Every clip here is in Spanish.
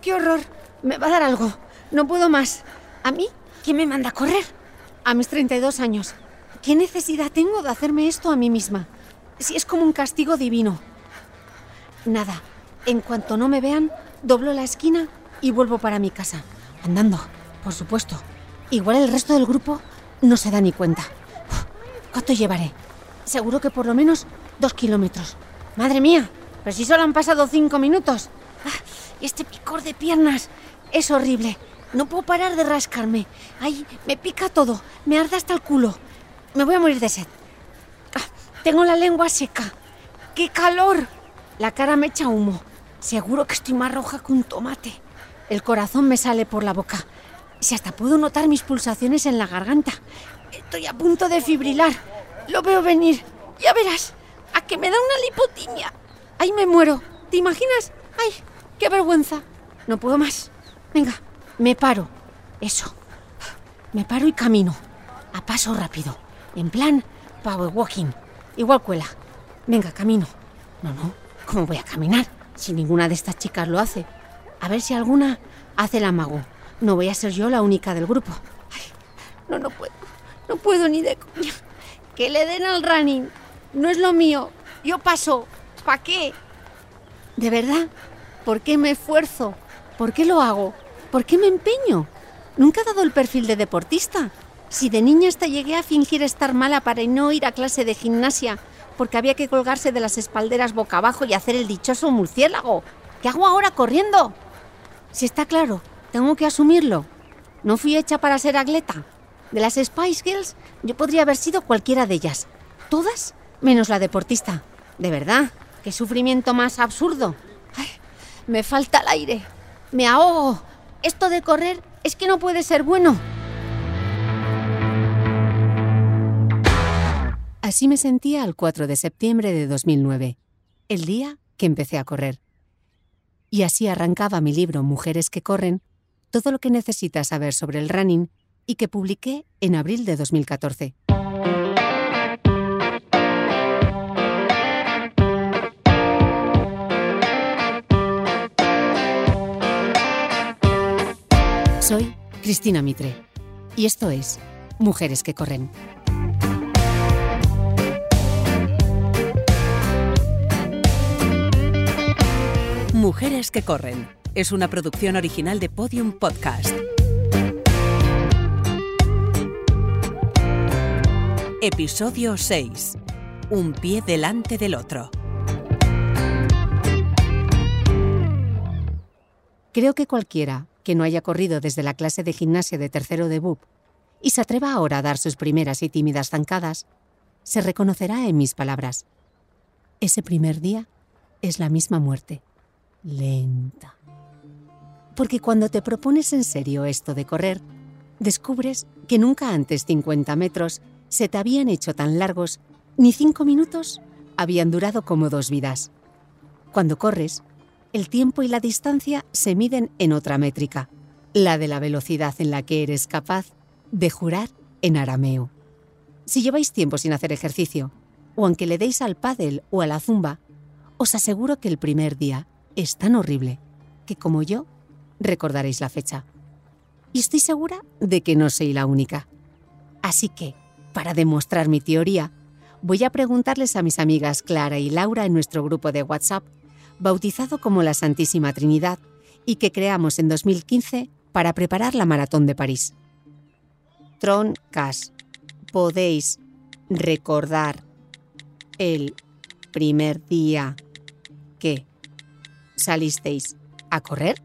Qué horror. Me va a dar algo. No puedo más. ¿A mí? ¿Quién me manda a correr? A mis 32 años. ¿Qué necesidad tengo de hacerme esto a mí misma? Si es como un castigo divino. Nada. En cuanto no me vean, doblo la esquina y vuelvo para mi casa. Andando, por supuesto. Igual el resto del grupo no se da ni cuenta. ¿Cuánto llevaré? Seguro que por lo menos dos kilómetros. Madre mía, pero si solo han pasado cinco minutos. Este picor de piernas es horrible. No puedo parar de rascarme. Ay, me pica todo. Me arde hasta el culo. Me voy a morir de sed. Ah, tengo la lengua seca. ¡Qué calor! La cara me echa humo. Seguro que estoy más roja que un tomate. El corazón me sale por la boca. Si hasta puedo notar mis pulsaciones en la garganta. Estoy a punto de fibrilar. Lo veo venir. Ya verás. A que me da una lipotimia. Ay, me muero. ¿Te imaginas? Ay, qué vergüenza. No puedo más. Venga, me paro. Eso. Me paro y camino. A paso rápido. En plan, power walking. Igual cuela. Venga, camino. No, no. ¿Cómo voy a caminar? Si ninguna de estas chicas lo hace. A ver si alguna hace el amago. No voy a ser yo la única del grupo. No, no puedo. No puedo ni de coña. Que le den al running. No es lo mío. Yo paso. ¿Para qué? ¿De verdad? ¿Por qué me esfuerzo? ¿Por qué lo hago? ¿Por qué me empeño? Nunca he dado el perfil de deportista. Si de niña hasta llegué a fingir estar mala para no ir a clase de gimnasia, porque había que colgarse de las espalderas boca abajo y hacer el dichoso murciélago. ¿Qué hago ahora corriendo? Si está claro, tengo que asumirlo. No fui hecha para ser atleta. De las Spice Girls, yo podría haber sido cualquiera de ellas. Todas menos la deportista. De verdad, qué sufrimiento más absurdo. Me falta el aire. Me ahogo. Esto de correr es que no puede ser bueno. Así me sentía el 4 de septiembre de 2009, el día que empecé a correr. Y así arrancaba mi libro Mujeres que corren, todo lo que necesitas saber sobre el running y que publiqué en abril de 2014. Soy Cristina Mitre y esto es Mujeres que corren. Mujeres que corren es una producción original de Podium Podcast. Episodio 6. Un pie delante del otro. Creo que cualquiera que no haya corrido desde la clase de gimnasia de tercero de BUP y se atreva ahora a dar sus primeras y tímidas zancadas, se reconocerá en mis palabras. Ese primer día es la misma muerte, lenta. Porque cuando te propones en serio esto de correr, descubres que nunca antes 50 metros se te habían hecho tan largos, ni cinco minutos habían durado como dos vidas. Cuando corres, el tiempo y la distancia se miden en otra métrica, la de la velocidad en la que eres capaz de jurar en arameo. Si lleváis tiempo sin hacer ejercicio, o aunque le deis al pádel o a la zumba, os aseguro que el primer día es tan horrible que como yo recordaréis la fecha. Y estoy segura de que no soy la única. Así que, para demostrar mi teoría, voy a preguntarles a mis amigas Clara y Laura en nuestro grupo de WhatsApp, bautizado como la Santísima Trinidad, y que creamos en 2015 para preparar la Maratón de París. Troncas, podéis recordar el primer día que salisteis a correr?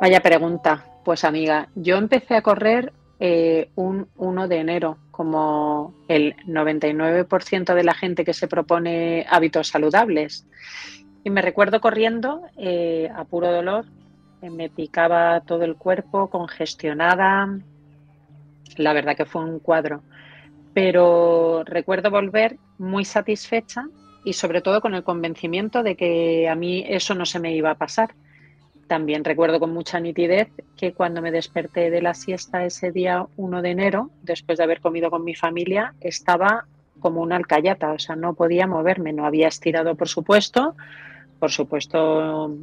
Vaya pregunta. Pues amiga, yo empecé a correr eh, un 1 de enero, como el 99% de la gente que se propone hábitos saludables. Y me recuerdo corriendo eh, a puro dolor, me picaba todo el cuerpo, congestionada. La verdad que fue un cuadro. Pero recuerdo volver muy satisfecha y sobre todo con el convencimiento de que a mí eso no se me iba a pasar. También recuerdo con mucha nitidez que cuando me desperté de la siesta ese día 1 de enero, después de haber comido con mi familia, estaba como una alcayata, o sea, no podía moverme, no había estirado, por supuesto. Por supuesto,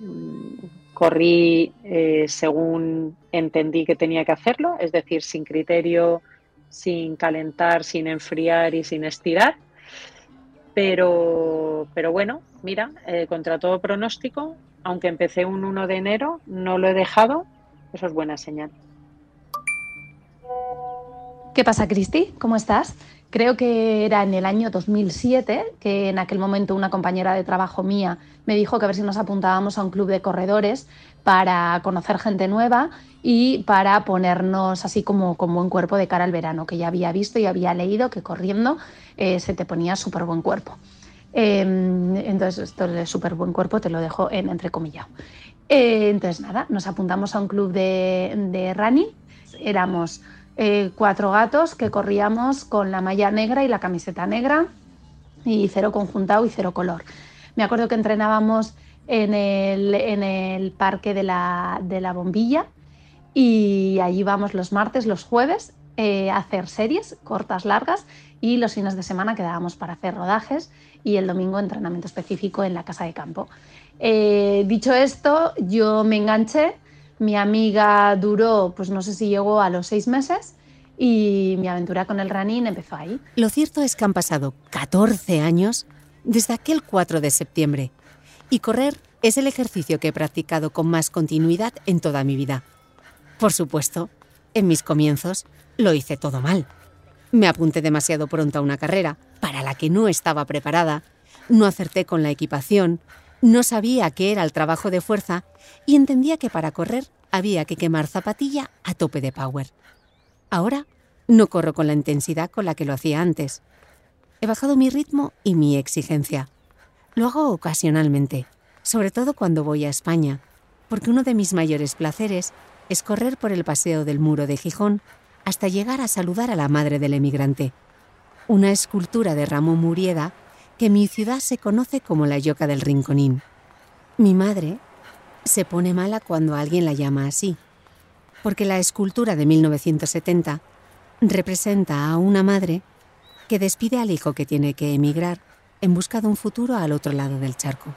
mm, corrí eh, según entendí que tenía que hacerlo, es decir, sin criterio, sin calentar, sin enfriar y sin estirar. Pero, pero bueno, mira, eh, contra todo pronóstico, aunque empecé un 1 de enero, no lo he dejado, eso es buena señal. ¿Qué pasa, Cristi? ¿Cómo estás? Creo que era en el año 2007 que en aquel momento una compañera de trabajo mía me dijo que a ver si nos apuntábamos a un club de corredores para conocer gente nueva y para ponernos así como con buen cuerpo de cara al verano, que ya había visto y había leído que corriendo eh, se te ponía súper buen cuerpo. Em, entonces, esto de súper buen cuerpo te lo dejo en entrecomillado. Eh, entonces, nada, nos apuntamos a un club de, de running. Éramos eh, cuatro gatos que corríamos con la malla negra y la camiseta negra y cero conjuntado y cero color. Me acuerdo que entrenábamos en el, en el parque de la, de la, bombilla y allí vamos los martes, los jueves eh, a hacer series cortas, largas y los fines de semana quedábamos para hacer rodajes y el domingo entrenamiento específico en la casa de campo. Eh, dicho esto, yo me enganché mi amiga duró, pues no sé si llegó a los seis meses y mi aventura con el running empezó ahí. Lo cierto es que han pasado 14 años desde aquel 4 de septiembre y correr es el ejercicio que he practicado con más continuidad en toda mi vida. Por supuesto, en mis comienzos lo hice todo mal. Me apunté demasiado pronto a una carrera para la que no estaba preparada, no acerté con la equipación, no sabía qué era el trabajo de fuerza y entendía que para correr había que quemar zapatilla a tope de power. Ahora no corro con la intensidad con la que lo hacía antes. He bajado mi ritmo y mi exigencia. Lo hago ocasionalmente, sobre todo cuando voy a España, porque uno de mis mayores placeres es correr por el paseo del muro de Gijón hasta llegar a saludar a la madre del emigrante, una escultura de Ramón Murieda que mi ciudad se conoce como la Yoca del Rinconín. Mi madre se pone mala cuando alguien la llama así, porque la escultura de 1970 representa a una madre que despide al hijo que tiene que emigrar en busca de un futuro al otro lado del charco.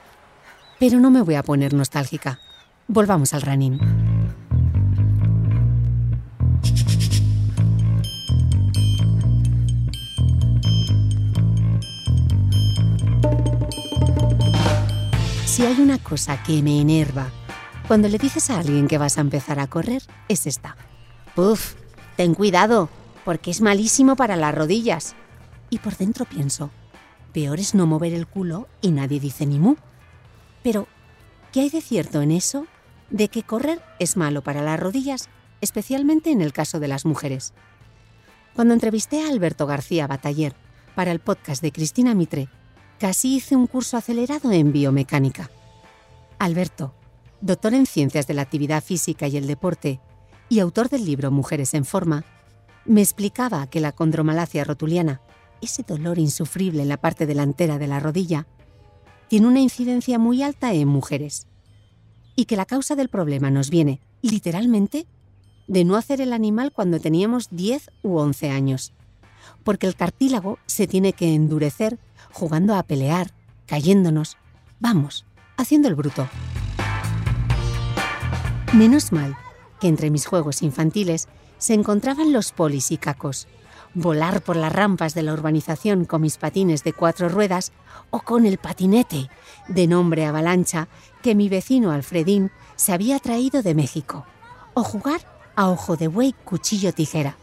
Pero no me voy a poner nostálgica. Volvamos al running. Si hay una cosa que me enerva cuando le dices a alguien que vas a empezar a correr, es esta. Puf, ten cuidado, porque es malísimo para las rodillas. Y por dentro pienso, peor es no mover el culo y nadie dice ni mu. Pero, ¿qué hay de cierto en eso? De que correr es malo para las rodillas, especialmente en el caso de las mujeres. Cuando entrevisté a Alberto García Bataller para el podcast de Cristina Mitre, casi hice un curso acelerado en biomecánica. Alberto, doctor en ciencias de la actividad física y el deporte y autor del libro Mujeres en Forma, me explicaba que la condromalacia rotuliana, ese dolor insufrible en la parte delantera de la rodilla, tiene una incidencia muy alta en mujeres y que la causa del problema nos viene, literalmente, de no hacer el animal cuando teníamos 10 u 11 años, porque el cartílago se tiene que endurecer jugando a pelear, cayéndonos, vamos, haciendo el bruto. Menos mal que entre mis juegos infantiles se encontraban los polis y cacos, volar por las rampas de la urbanización con mis patines de cuatro ruedas o con el patinete, de nombre avalancha, que mi vecino Alfredín se había traído de México, o jugar a ojo de buey cuchillo tijera,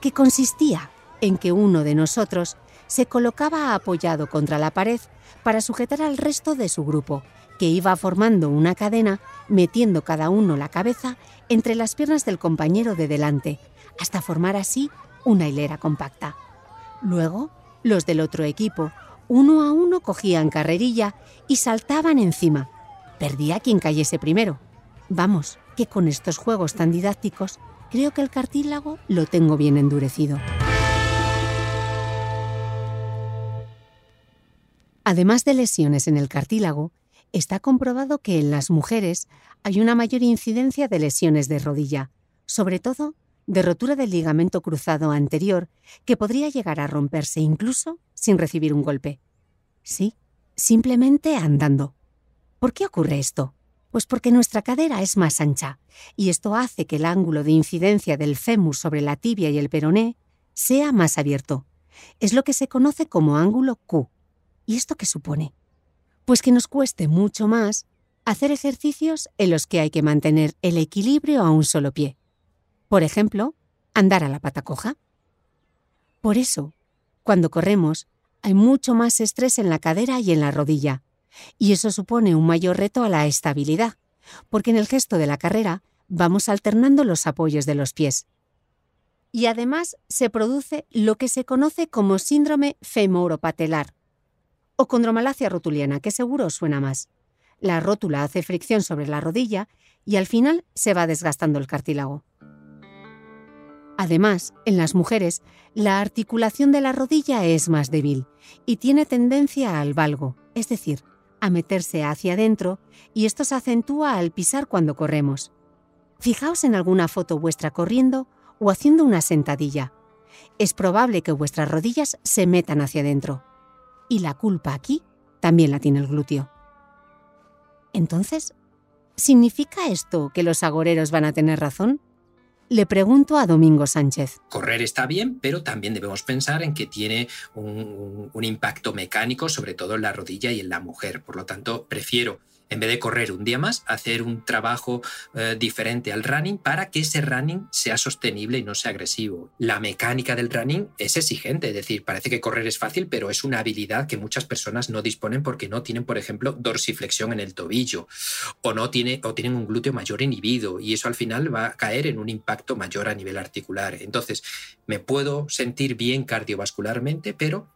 que consistía en que uno de nosotros se colocaba apoyado contra la pared para sujetar al resto de su grupo, que iba formando una cadena, metiendo cada uno la cabeza entre las piernas del compañero de delante, hasta formar así una hilera compacta. Luego, los del otro equipo Uno a uno cogían carrerilla y saltaban encima. Perdía quien cayese primero. Vamos, que con estos juegos tan didácticos, creo que el cartílago lo tengo bien endurecido. Además de lesiones en el cartílago, está comprobado que en las mujeres hay una mayor incidencia de lesiones de rodilla, sobre todo de rotura del ligamento cruzado anterior, que podría llegar a romperse incluso sin recibir un golpe. Sí, simplemente andando. ¿Por qué ocurre esto? Pues porque nuestra cadera es más ancha, y esto hace que el ángulo de incidencia del fémur sobre la tibia y el peroné sea más abierto. Es lo que se conoce como ángulo Q. ¿Y esto qué supone? Pues que nos cueste mucho más hacer ejercicios en los que hay que mantener el equilibrio a un solo pie. Por ejemplo, andar a la pata coja. Por eso, cuando corremos, hay mucho más estrés en la cadera y en la rodilla, y eso supone un mayor reto a la estabilidad, porque en el gesto de la carrera vamos alternando los apoyos de los pies. Y además se produce lo que se conoce como síndrome femoropatelar, o condromalacia rotuliana, que seguro suena más. La rótula hace fricción sobre la rodilla y al final se va desgastando el cartílago. Además, en las mujeres, la articulación de la rodilla es más débil y tiene tendencia al valgo, es decir, a meterse hacia adentro, y esto se acentúa al pisar cuando corremos. Fijaos en alguna foto vuestra corriendo o haciendo una sentadilla. Es probable que vuestras rodillas se metan hacia adentro y la culpa aquí también la tiene el glúteo. Entonces, ¿significa esto que los agoreros van a tener razón? Le pregunto a Domingo Sánchez. Correr está bien, pero también debemos pensar en que tiene un, impacto mecánico, sobre todo en la rodilla y en la mujer. Por lo tanto, prefiero en vez de correr un día más, hacer un trabajo eh, diferente al running para que ese running sea sostenible y no sea agresivo. La mecánica del running es exigente, es decir, parece que correr es fácil, pero es una habilidad que muchas personas no disponen porque no tienen, por ejemplo, dorsiflexión en el tobillo o no tiene, o tienen un glúteo mayor inhibido y eso al final va a caer en un impacto mayor a nivel articular. Entonces, me puedo sentir bien cardiovascularmente, pero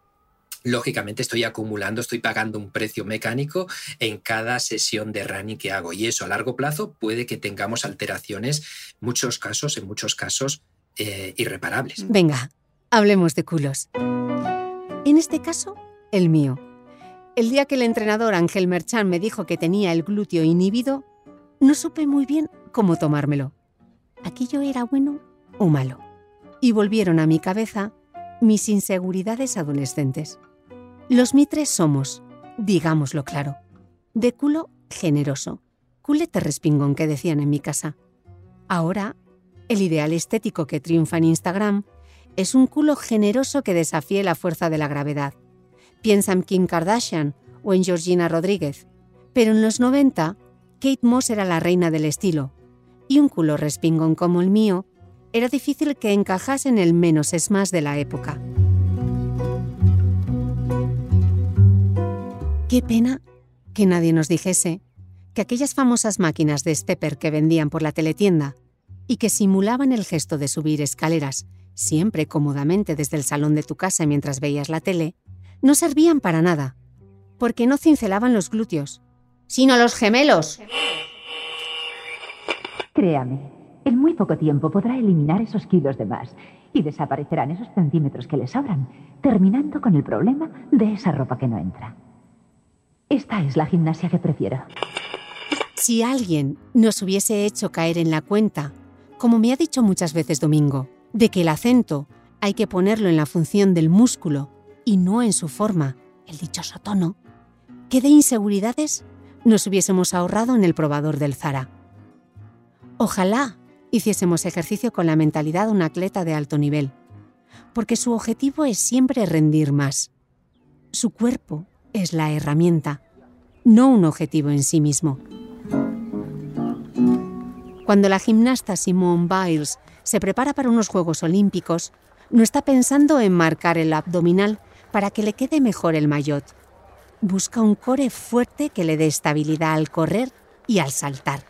lógicamente estoy acumulando, estoy pagando un precio mecánico en cada sesión de running que hago. Y eso a largo plazo puede que tengamos alteraciones, muchos casos, en muchos casos, eh, irreparables. Venga, hablemos de culos. En este caso, el mío. El día que el entrenador Ángel Merchan me dijo que tenía el glúteo inhibido, no supe muy bien cómo tomármelo. ¿Aquello era bueno o malo? Y volvieron a mi cabeza mis inseguridades adolescentes. Los mitres somos, digámoslo claro, de culo generoso, culete respingón que decían en mi casa. Ahora, el ideal estético que triunfa en Instagram es un culo generoso que desafíe la fuerza de la gravedad. Piensa en Kim Kardashian o en Georgina Rodríguez. Pero en los 90, Kate Moss era la reina del estilo, y un culo respingón como el mío era difícil que encajase en el menos es más de la época. Qué pena que nadie nos dijese que aquellas famosas máquinas de stepper que vendían por la teletienda y que simulaban el gesto de subir escaleras, siempre cómodamente desde el salón de tu casa mientras veías la tele, no servían para nada, porque no cincelaban los glúteos, sino los gemelos. Créame, en muy poco tiempo podrá eliminar esos kilos de más y desaparecerán esos centímetros que le sobran, terminando con el problema de esa ropa que no entra. Esta es la gimnasia que prefiero. Si alguien nos hubiese hecho caer en la cuenta, como me ha dicho muchas veces Domingo, de que el acento hay que ponerlo en la función del músculo y no en su forma, el dichoso tono, ¿qué de inseguridades nos hubiésemos ahorrado en el probador del Zara? Ojalá hiciésemos ejercicio con la mentalidad de un atleta de alto nivel, porque su objetivo es siempre rendir más. Su cuerpo es la herramienta, no un objetivo en sí mismo. Cuando la gimnasta Simone Biles se prepara para unos Juegos Olímpicos, no está pensando en marcar el abdominal para que le quede mejor el maillot. Busca un core fuerte que le dé estabilidad al correr y al saltar.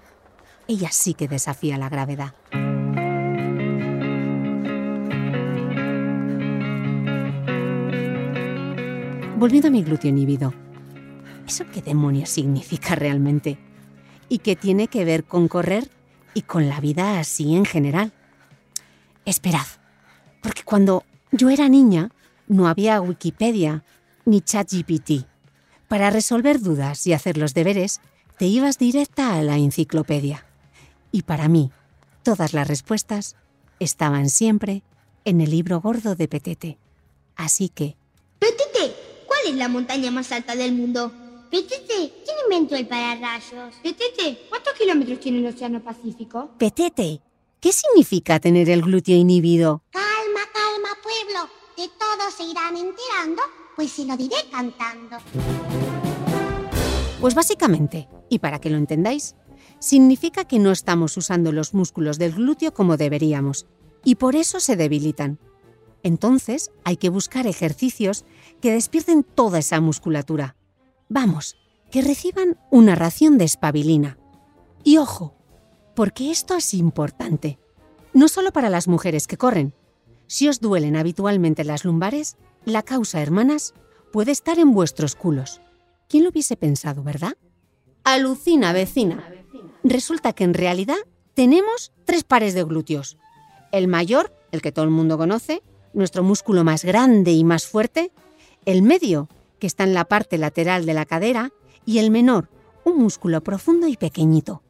Ella sí que desafía la gravedad. Volviendo a mi glúteo inhibido. ¿Eso qué demonios significa realmente? ¿Y qué tiene que ver con correr y con la vida así en general? Esperad, porque cuando yo era niña no había Wikipedia ni ChatGPT. Para resolver dudas y hacer los deberes, te ibas directa a la enciclopedia. Y para mí, todas las respuestas estaban siempre en el libro gordo de Petete. Así que... Petete, ¿cuál es la montaña más alta del mundo? Petete, ¿quién inventó el pararrayos? Petete, ¿cuántos kilómetros tiene el Océano Pacífico? Petete, ¿qué significa tener el glúteo inhibido? Calma, calma, pueblo. De todo se irán enterando, pues se lo diré cantando. Pues básicamente, y para que lo entendáis, significa que no estamos usando los músculos del glúteo como deberíamos, y por eso se debilitan. Entonces hay que buscar ejercicios que despierten toda esa musculatura. Vamos, que reciban una ración de espabilina. Y ojo, porque esto es importante, no solo para las mujeres que corren. Si os duelen habitualmente las lumbares, la causa, hermanas, puede estar en vuestros culos. ¿Quién lo hubiese pensado, verdad? Alucina, vecina. Resulta que en realidad tenemos tres pares de glúteos. El mayor, el que todo el mundo conoce, nuestro músculo más grande y más fuerte. El medio, que está en la parte lateral de la cadera. Y el menor, un músculo profundo y pequeñito.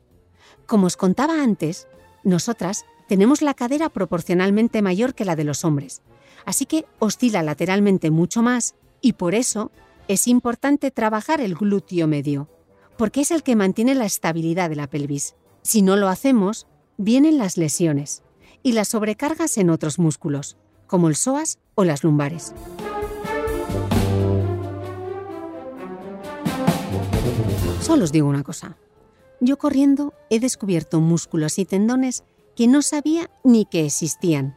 Como os contaba antes, nosotras tenemos la cadera proporcionalmente mayor que la de los hombres, así que oscila lateralmente mucho más y por eso es importante trabajar el glúteo medio, porque es el que mantiene la estabilidad de la pelvis. Si no lo hacemos, vienen las lesiones y las sobrecargas en otros músculos, como el psoas o las lumbares. Solo os digo una cosa. Yo corriendo he descubierto músculos y tendones que no sabía ni que existían,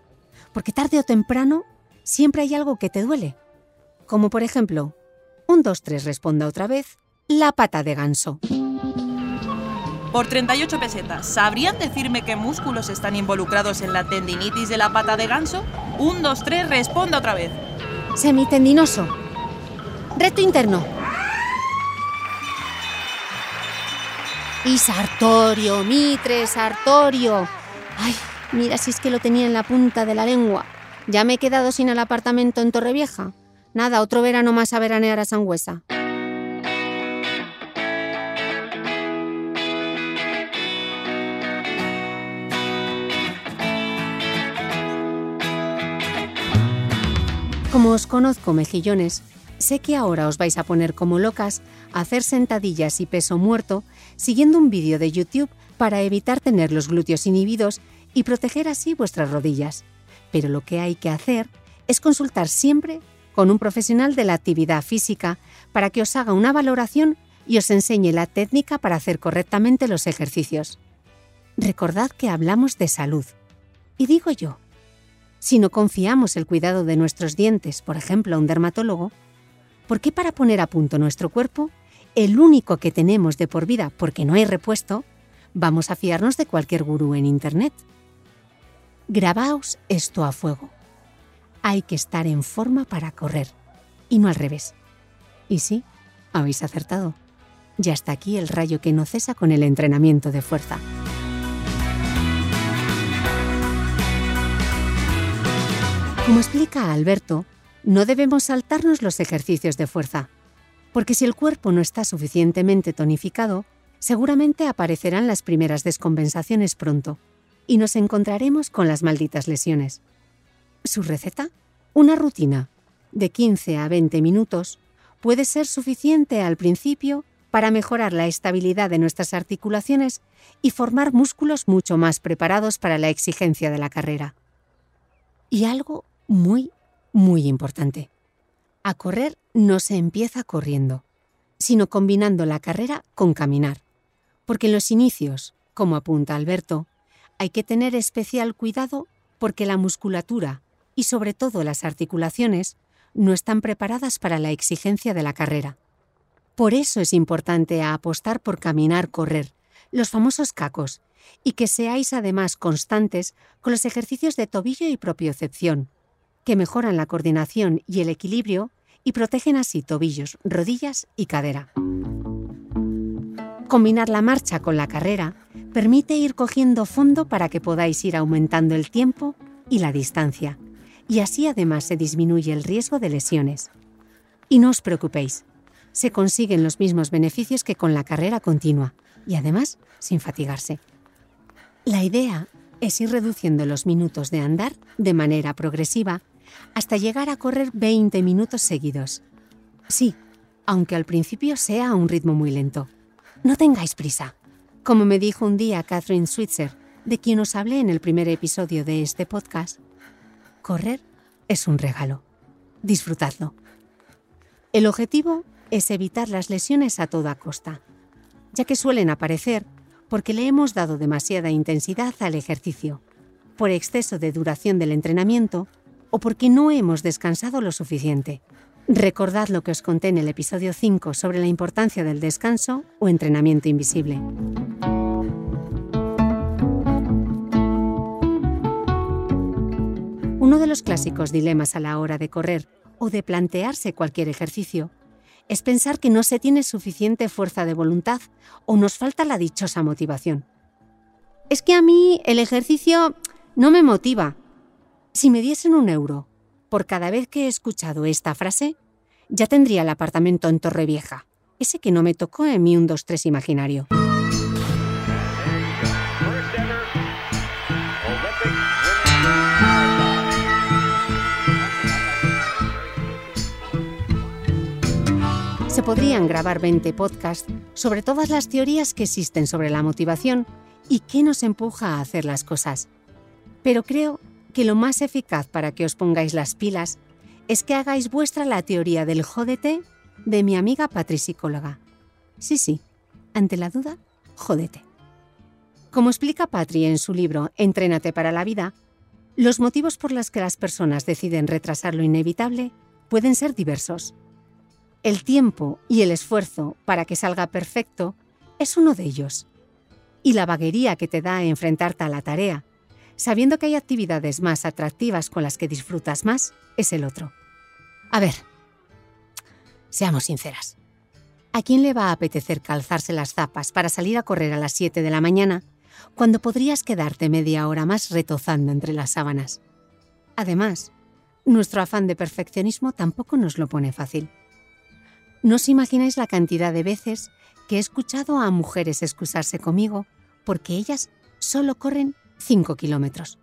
porque tarde o temprano siempre hay algo que te duele, como por ejemplo un 2-3 responda otra vez. La pata de ganso. Por 38 pesetas, ¿sabrían decirme qué músculos están involucrados en la tendinitis de la pata de ganso? Un, dos, tres, responda otra vez. Semitendinoso. Reto interno. Y sartorio, mitre, sartorio. Ay, mira si es que lo tenía en la punta de la lengua. Ya me he quedado sin el apartamento en Torrevieja. Nada, otro verano más a veranear a Sangüesa. Como os conozco, mejillones, sé que ahora os vais a poner como locas a hacer sentadillas y peso muerto siguiendo un vídeo de YouTube para evitar tener los glúteos inhibidos y proteger así vuestras rodillas. Pero lo que hay que hacer es consultar siempre con un profesional de la actividad física para que os haga una valoración y os enseñe la técnica para hacer correctamente los ejercicios. Recordad que hablamos de salud. Y digo yo, si no confiamos el cuidado de nuestros dientes, por ejemplo, a un dermatólogo, ¿por qué para poner a punto nuestro cuerpo, el único que tenemos de por vida porque no hay repuesto, vamos a fiarnos de cualquier gurú en Internet? Grabaos esto a fuego hay que estar en forma para correr, y no al revés. Y sí, habéis acertado. Ya está aquí el rayo que no cesa con el entrenamiento de fuerza. Como explica Alberto, no debemos saltarnos los ejercicios de fuerza, porque si el cuerpo no está suficientemente tonificado, seguramente aparecerán las primeras descompensaciones pronto y nos encontraremos con las malditas lesiones. ¿Su receta? Una rutina de 15 a 20 minutos puede ser suficiente al principio para mejorar la estabilidad de nuestras articulaciones y formar músculos mucho más preparados para la exigencia de la carrera. Y algo muy, muy importante. A correr no se empieza corriendo, sino combinando la carrera con caminar. Porque en los inicios, como apunta Alberto, hay que tener especial cuidado porque la musculatura y sobre todo las articulaciones no están preparadas para la exigencia de la carrera. Por eso es importante apostar por caminar-correr, los famosos cacos, y que seáis además constantes con los ejercicios de tobillo y propiocepción, que mejoran la coordinación y el equilibrio y protegen así tobillos, rodillas y cadera. Combinar la marcha con la carrera permite ir cogiendo fondo para que podáis ir aumentando el tiempo y la distancia, y así además se disminuye el riesgo de lesiones. Y no os preocupéis, se consiguen los mismos beneficios que con la carrera continua, y además sin fatigarse. La idea es ir reduciendo los minutos de andar de manera progresiva hasta llegar a correr 20 minutos seguidos. Sí, aunque al principio sea a un ritmo muy lento. No tengáis prisa. Como me dijo un día Catherine Switzer, de quien os hablé en el primer episodio de este podcast, correr es un regalo. Disfrutadlo. El objetivo es evitar las lesiones a toda costa, ya que suelen aparecer porque le hemos dado demasiada intensidad al ejercicio, por exceso de duración del entrenamiento o porque no hemos descansado lo suficiente. Recordad lo que os conté en el episodio 5 sobre la importancia del descanso o entrenamiento invisible. Uno de los clásicos dilemas a la hora de correr o de plantearse cualquier ejercicio es pensar que no se tiene suficiente fuerza de voluntad o nos falta la dichosa motivación. Es que a mí el ejercicio no me motiva. Si me diesen un euro por cada vez que he escuchado esta frase, ya tendría el apartamento en Torrevieja, ese que no me tocó en mi 1, 2, 3 imaginario. Se podrían grabar 20 podcasts sobre todas las teorías que existen sobre la motivación y qué nos empuja a hacer las cosas. Pero creo que lo más eficaz para que os pongáis las pilas es que hagáis vuestra la teoría del jódete de mi amiga Patri Psicóloga. Sí, sí, ante la duda, jódete. Como explica Patri en su libro Entrénate para la vida, los motivos por los que las personas deciden retrasar lo inevitable pueden ser diversos el tiempo y el esfuerzo para que salga perfecto es uno de ellos. Y la vaguería que te da enfrentarte a la tarea, sabiendo que hay actividades más atractivas con las que disfrutas más, es el otro. A ver, seamos sinceras. ¿A quién le va a apetecer calzarse las zapas para salir a correr a las 7 de la mañana cuando podrías quedarte media hora más retozando entre las sábanas? Además, nuestro afán de perfeccionismo tampoco nos lo pone fácil. No os imagináis la cantidad de veces que he escuchado a mujeres excusarse conmigo porque ellas solo corren 5 kilómetros.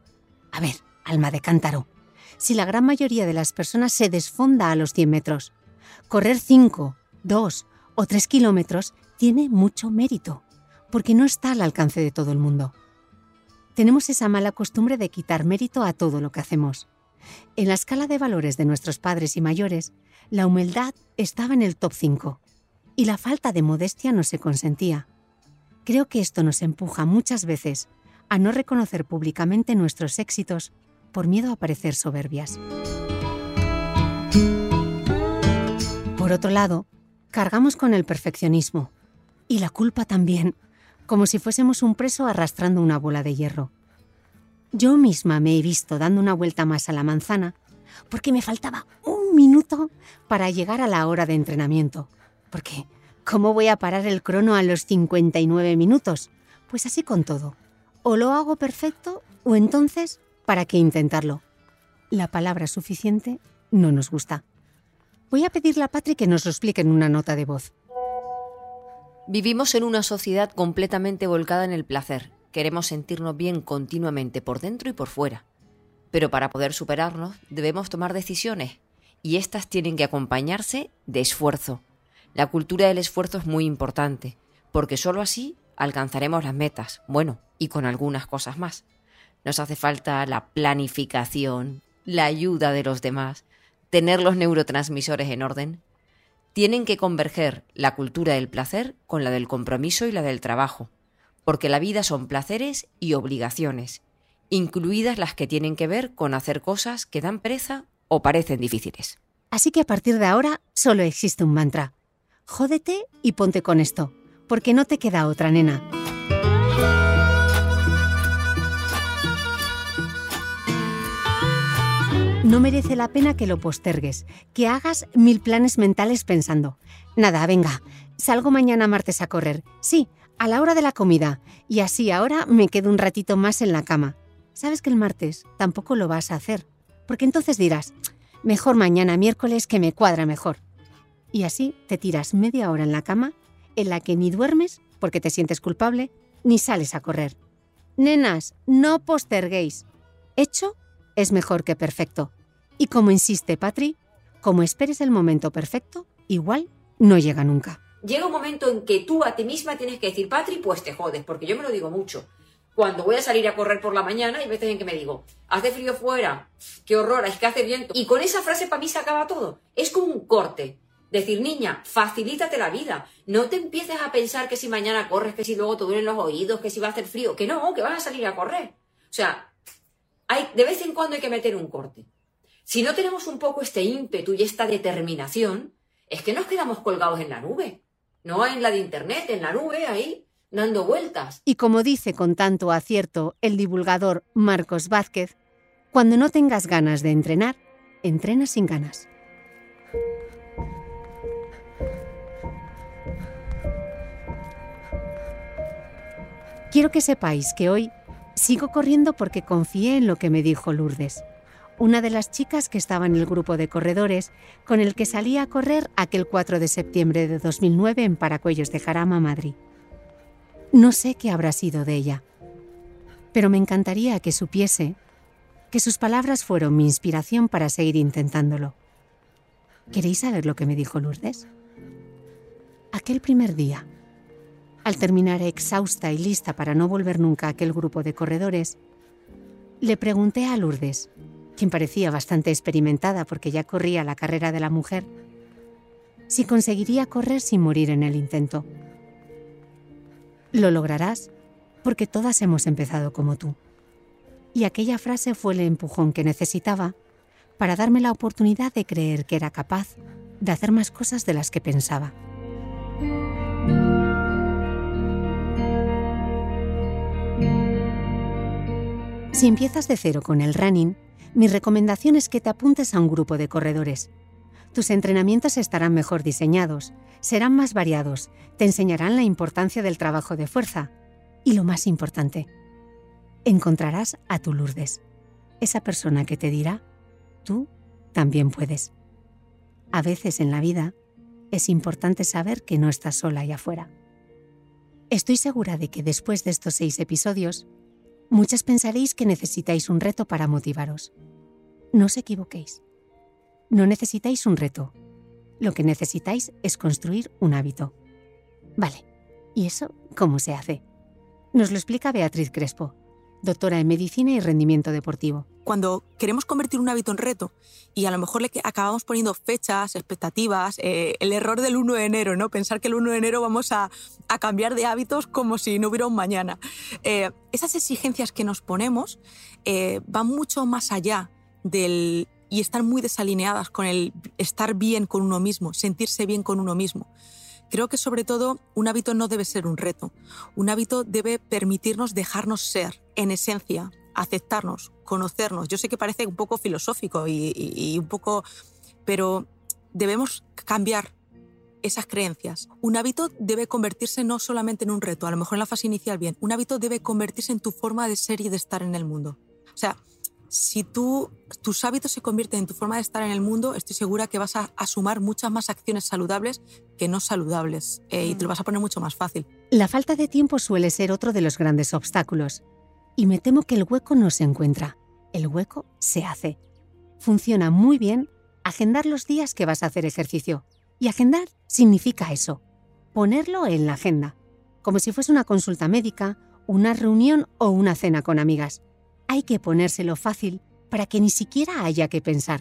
A ver, alma de cántaro, si la gran mayoría de las personas se desfonda a los 100 metros, correr 5, 2 o 3 kilómetros tiene mucho mérito, porque no está al alcance de todo el mundo. Tenemos esa mala costumbre de quitar mérito a todo lo que hacemos. En la escala de valores de nuestros padres y mayores, la humildad estaba en el top 5 y la falta de modestia no se consentía. Creo que esto nos empuja muchas veces a no reconocer públicamente nuestros éxitos por miedo a parecer soberbias. Por otro lado, cargamos con el perfeccionismo y la culpa también, como si fuésemos un preso arrastrando una bola de hierro. Yo misma me he visto dando una vuelta más a la manzana porque me faltaba un minuto para llegar a la hora de entrenamiento. Porque, ¿cómo voy a parar el crono a los 59 minutos? Pues así con todo. O lo hago perfecto o entonces, ¿para qué intentarlo? La palabra suficiente no nos gusta. Voy a pedirle a Patrick que nos lo explique en una nota de voz. Vivimos en una sociedad completamente volcada en el placer Queremos sentirnos bien continuamente por dentro y por fuera. Pero para poder superarnos debemos tomar decisiones y éstas tienen que acompañarse de esfuerzo. La cultura del esfuerzo es muy importante, porque sólo así alcanzaremos las metas, bueno, y con algunas cosas más. Nos hace falta la planificación, la ayuda de los demás, tener los neurotransmisores en orden. Tienen que converger la cultura del placer con la del compromiso y la del trabajo porque la vida son placeres y obligaciones, incluidas las que tienen que ver con hacer cosas que dan pereza o parecen difíciles. Así que a partir de ahora solo existe un mantra. Jódete y ponte con esto, porque no te queda otra nena. No merece la pena que lo postergues, que hagas mil planes mentales pensando, nada, venga, salgo mañana martes a correr, sí, a la hora de la comida, y así ahora me quedo un ratito más en la cama. Sabes que el martes tampoco lo vas a hacer, porque entonces dirás, mejor mañana miércoles que me cuadra mejor. Y así te tiras media hora en la cama en la que ni duermes porque te sientes culpable, ni sales a correr. Nenas, no posterguéis. Hecho es mejor que perfecto. Y como insiste Patri, como esperes el momento perfecto, igual no llega nunca. Llega un momento en que tú a ti misma tienes que decir, Patri, pues te jodes, porque yo me lo digo mucho. Cuando voy a salir a correr por la mañana, hay veces en que me digo, hace frío fuera, qué horror, es que hace viento. Y con esa frase para mí se acaba todo. Es como un corte. Decir, niña, facilítate la vida. No te empieces a pensar que si mañana corres, que si luego te duelen los oídos, que si va a hacer frío, que no, que vas a salir a correr. O sea, hay, de vez en cuando hay que meter un corte. Si no tenemos un poco este ímpetu y esta determinación, es que nos quedamos colgados en la nube. No en la de internet, en la nube, ahí, dando vueltas. Y como dice con tanto acierto el divulgador Marcos Vázquez, cuando no tengas ganas de entrenar, entrena sin ganas. Quiero que sepáis que hoy sigo corriendo porque confié en lo que me dijo Lourdes, una de las chicas que estaba en el grupo de corredores con el que salí a correr aquel 4 de septiembre de 2009 en Paracuellos de Jarama, Madrid. No sé qué habrá sido de ella, pero me encantaría que supiese que sus palabras fueron mi inspiración para seguir intentándolo. ¿Queréis saber lo que me dijo Lourdes? Aquel primer día, al terminar exhausta y lista para no volver nunca a aquel grupo de corredores, le pregunté a Lourdes, quien parecía bastante experimentada porque ya corría la carrera de la mujer, si conseguiría correr sin morir en el intento. Lo lograrás porque todas hemos empezado como tú. Y aquella frase fue el empujón que necesitaba para darme la oportunidad de creer que era capaz de hacer más cosas de las que pensaba. Si empiezas de cero con el running, mi recomendación es que te apuntes a un grupo de corredores. Tus entrenamientos estarán mejor diseñados, serán más variados, te enseñarán la importancia del trabajo de fuerza y lo más importante, encontrarás a tu Lourdes, esa persona que te dirá, tú también puedes. A veces en la vida es importante saber que no estás sola allá afuera. Estoy segura de que después de estos seis episodios Muchas pensaréis que necesitáis un reto para motivaros. No os equivoquéis. No necesitáis un reto. Lo que necesitáis es construir un hábito. Vale, ¿y eso cómo se hace? Nos lo explica Beatriz Crespo, doctora en medicina y rendimiento deportivo. Cuando queremos convertir un hábito en reto y a lo mejor le acabamos poniendo fechas, expectativas, eh, el error del 1 de enero, ¿no? Pensar que el 1 de enero vamos a, cambiar de hábitos como si no hubiera un mañana. Eh, esas exigencias que nos ponemos eh, van mucho más allá del y están muy desalineadas con el estar bien con uno mismo, sentirse bien con uno mismo. Creo que sobre todo un hábito no debe ser un reto. Un hábito debe permitirnos dejarnos ser, en esencia, aceptarnos, conocernos. Yo sé que parece un poco filosófico y, un poco... pero debemos cambiar esas creencias. Un hábito debe convertirse no solamente en un reto, a lo mejor en la fase inicial bien, un hábito debe convertirse en tu forma de ser y de estar en el mundo. O sea, si tú, tus hábitos se convierten en tu forma de estar en el mundo, estoy segura que vas a, sumar muchas más acciones saludables que no saludables eh, y te lo vas a poner mucho más fácil. La falta de tiempo suele ser otro de los grandes obstáculos. Y me temo que el hueco no se encuentra. El hueco se hace. Funciona muy bien agendar los días que vas a hacer ejercicio. Y agendar significa eso, ponerlo en la agenda, como si fuese una consulta médica, una reunión o una cena con amigas hay que ponérselo fácil para que ni siquiera haya que pensar.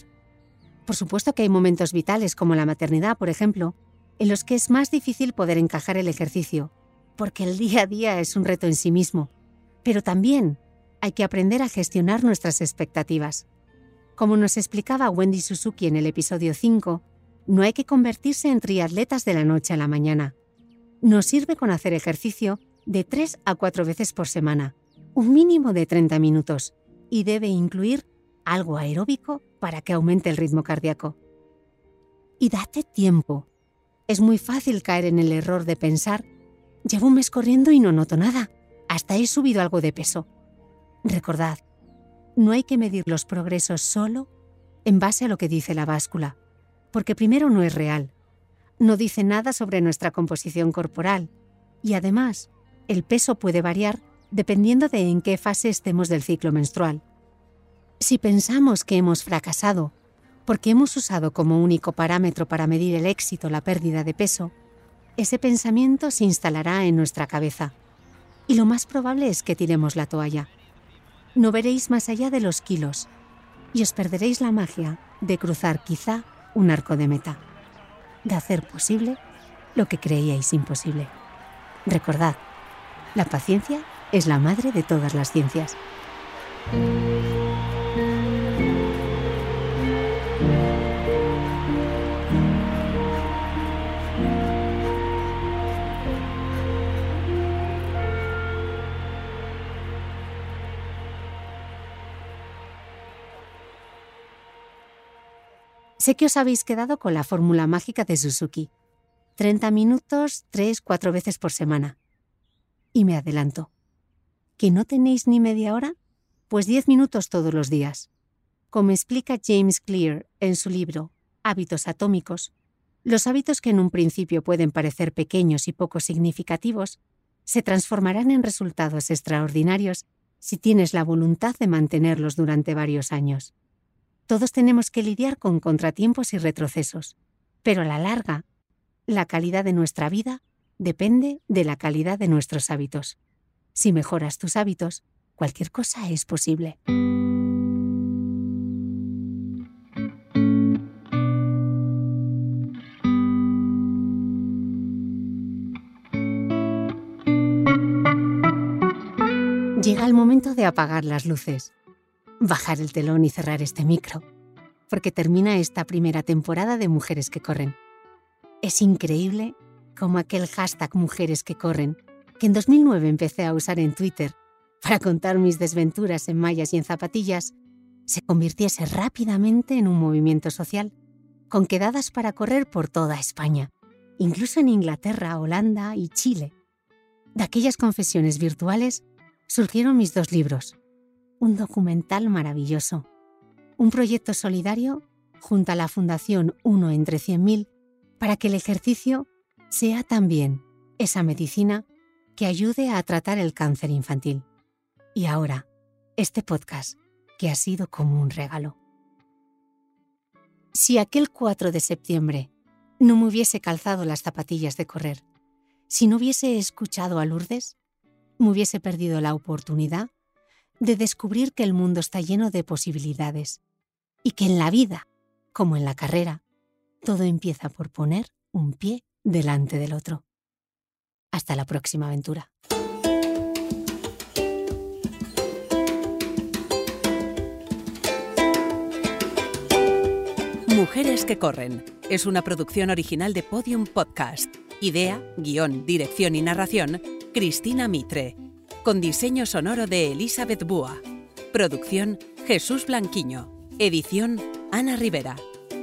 Por supuesto que hay momentos vitales como la maternidad, por ejemplo, en los que es más difícil poder encajar el ejercicio, porque el día a día es un reto en sí mismo. Pero también hay que aprender a gestionar nuestras expectativas. Como nos explicaba Wendy Suzuki en el episodio 5, no hay que convertirse en triatletas de la noche a la mañana. Nos sirve con hacer ejercicio de 3 a 4 veces por semana un mínimo de 30 minutos y debe incluir algo aeróbico para que aumente el ritmo cardíaco. Y date tiempo. Es muy fácil caer en el error de pensar, llevo un mes corriendo y no noto nada, hasta he subido algo de peso. Recordad, no hay que medir los progresos solo en base a lo que dice la báscula, porque primero no es real, no dice nada sobre nuestra composición corporal y además el peso puede variar dependiendo de en qué fase estemos del ciclo menstrual. Si pensamos que hemos fracasado porque hemos usado como único parámetro para medir el éxito la pérdida de peso, ese pensamiento se instalará en nuestra cabeza y lo más probable es que tiremos la toalla. No veréis más allá de los kilos y os perderéis la magia de cruzar quizá un arco de meta, de hacer posible lo que creíais imposible. Recordad, la paciencia es la madre de todas las ciencias. Sé que os habéis quedado con la fórmula mágica de Suzuki. 30 minutos, 3-4 veces por semana. Y me adelanto. ¿Que no tenéis ni media hora? Pues 10 minutos todos los días. Como explica James Clear en su libro Hábitos Atómicos, los hábitos que en un principio pueden parecer pequeños y poco significativos se transformarán en resultados extraordinarios si tienes la voluntad de mantenerlos durante varios años. Todos tenemos que lidiar con contratiempos y retrocesos, pero a la larga, la calidad de nuestra vida depende de la calidad de nuestros hábitos. Si mejoras tus hábitos, cualquier cosa es posible. Llega el momento de apagar las luces bajar el telón y cerrar este micro, porque termina esta primera temporada de Mujeres que Corren. Es increíble como aquel hashtag Mujeres que Corren, que en 2009 empecé a usar en Twitter para contar mis desventuras en mallas y en zapatillas, se convirtiese rápidamente en un movimiento social, con quedadas para correr por toda España, incluso en Inglaterra, Holanda y Chile. De aquellas confesiones virtuales surgieron mis dos libros, un documental maravilloso, un proyecto solidario junto a la Fundación Uno entre 100.000 para que el ejercicio sea también esa medicina que ayude a tratar el cáncer infantil. Y ahora, este podcast que ha sido como un regalo. Si aquel 4 de septiembre no me hubiese calzado las zapatillas de correr, si no hubiese escuchado a Lourdes, me hubiese perdido la oportunidad de descubrir que el mundo está lleno de posibilidades y que en la vida, como en la carrera, todo empieza por poner un pie delante del otro. Hasta la próxima aventura. Mujeres que corren es una producción original de Podium Podcast. Idea, guion, dirección y narración, Cristina Mitre con diseño sonoro de Elizabeth Búa. Producción Jesús Blanquiño. Edición Ana Rivera.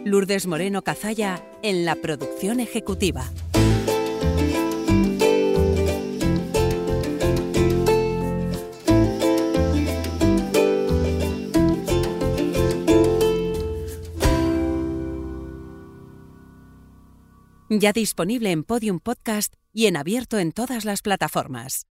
Lourdes Moreno Cazalla en la producción ejecutiva. Ya disponible en Podium Podcast y en abierto en todas las plataformas.